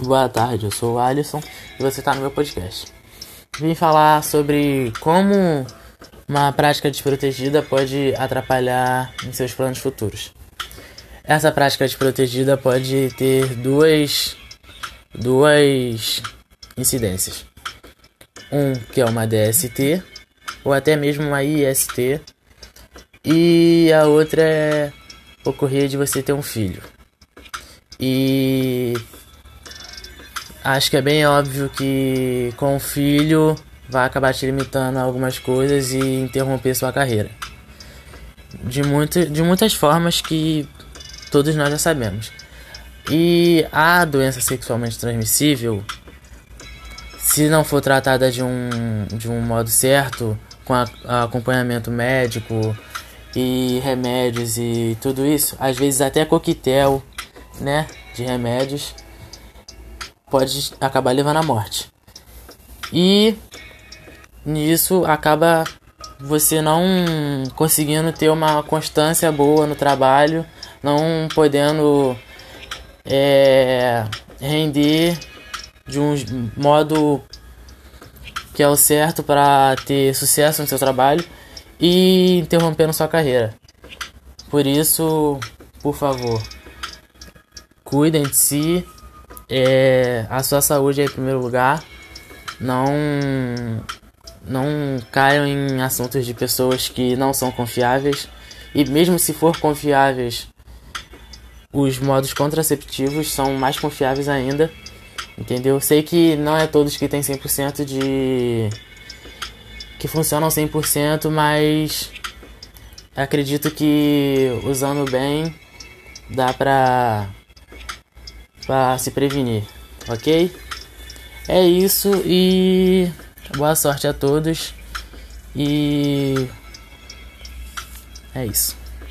Boa tarde, eu sou o Alisson e você está no meu podcast. Vim falar sobre como uma prática desprotegida pode atrapalhar em seus planos futuros. Essa prática desprotegida pode ter duas, duas incidências. Um que é uma DST, ou até mesmo uma IST, e a outra é ocorrer de você ter um filho. E acho que é bem óbvio que com o filho vai acabar te limitando a algumas coisas e interromper sua carreira. De, muito, de muitas formas que todos nós já sabemos. E a doença sexualmente transmissível, se não for tratada de um, de um modo certo, com a, acompanhamento médico e remédios e tudo isso, às vezes até coquetel, né, de remédios, pode acabar levando à morte. E nisso acaba você não conseguindo ter uma constância boa no trabalho, não podendo é, render de um modo que é o certo para ter sucesso no seu trabalho e interrompendo sua carreira. Por isso, por favor, cuidem de si, é, a sua saúde é em primeiro lugar. Não, não caiam em assuntos de pessoas que não são confiáveis. E mesmo se for confiáveis, os modos contraceptivos são mais confiáveis ainda. Entendeu? Sei que não é todos que têm 100% de. que funcionam 100%, mas acredito que usando bem dá pra para se prevenir, ok? É isso e boa sorte a todos e é isso.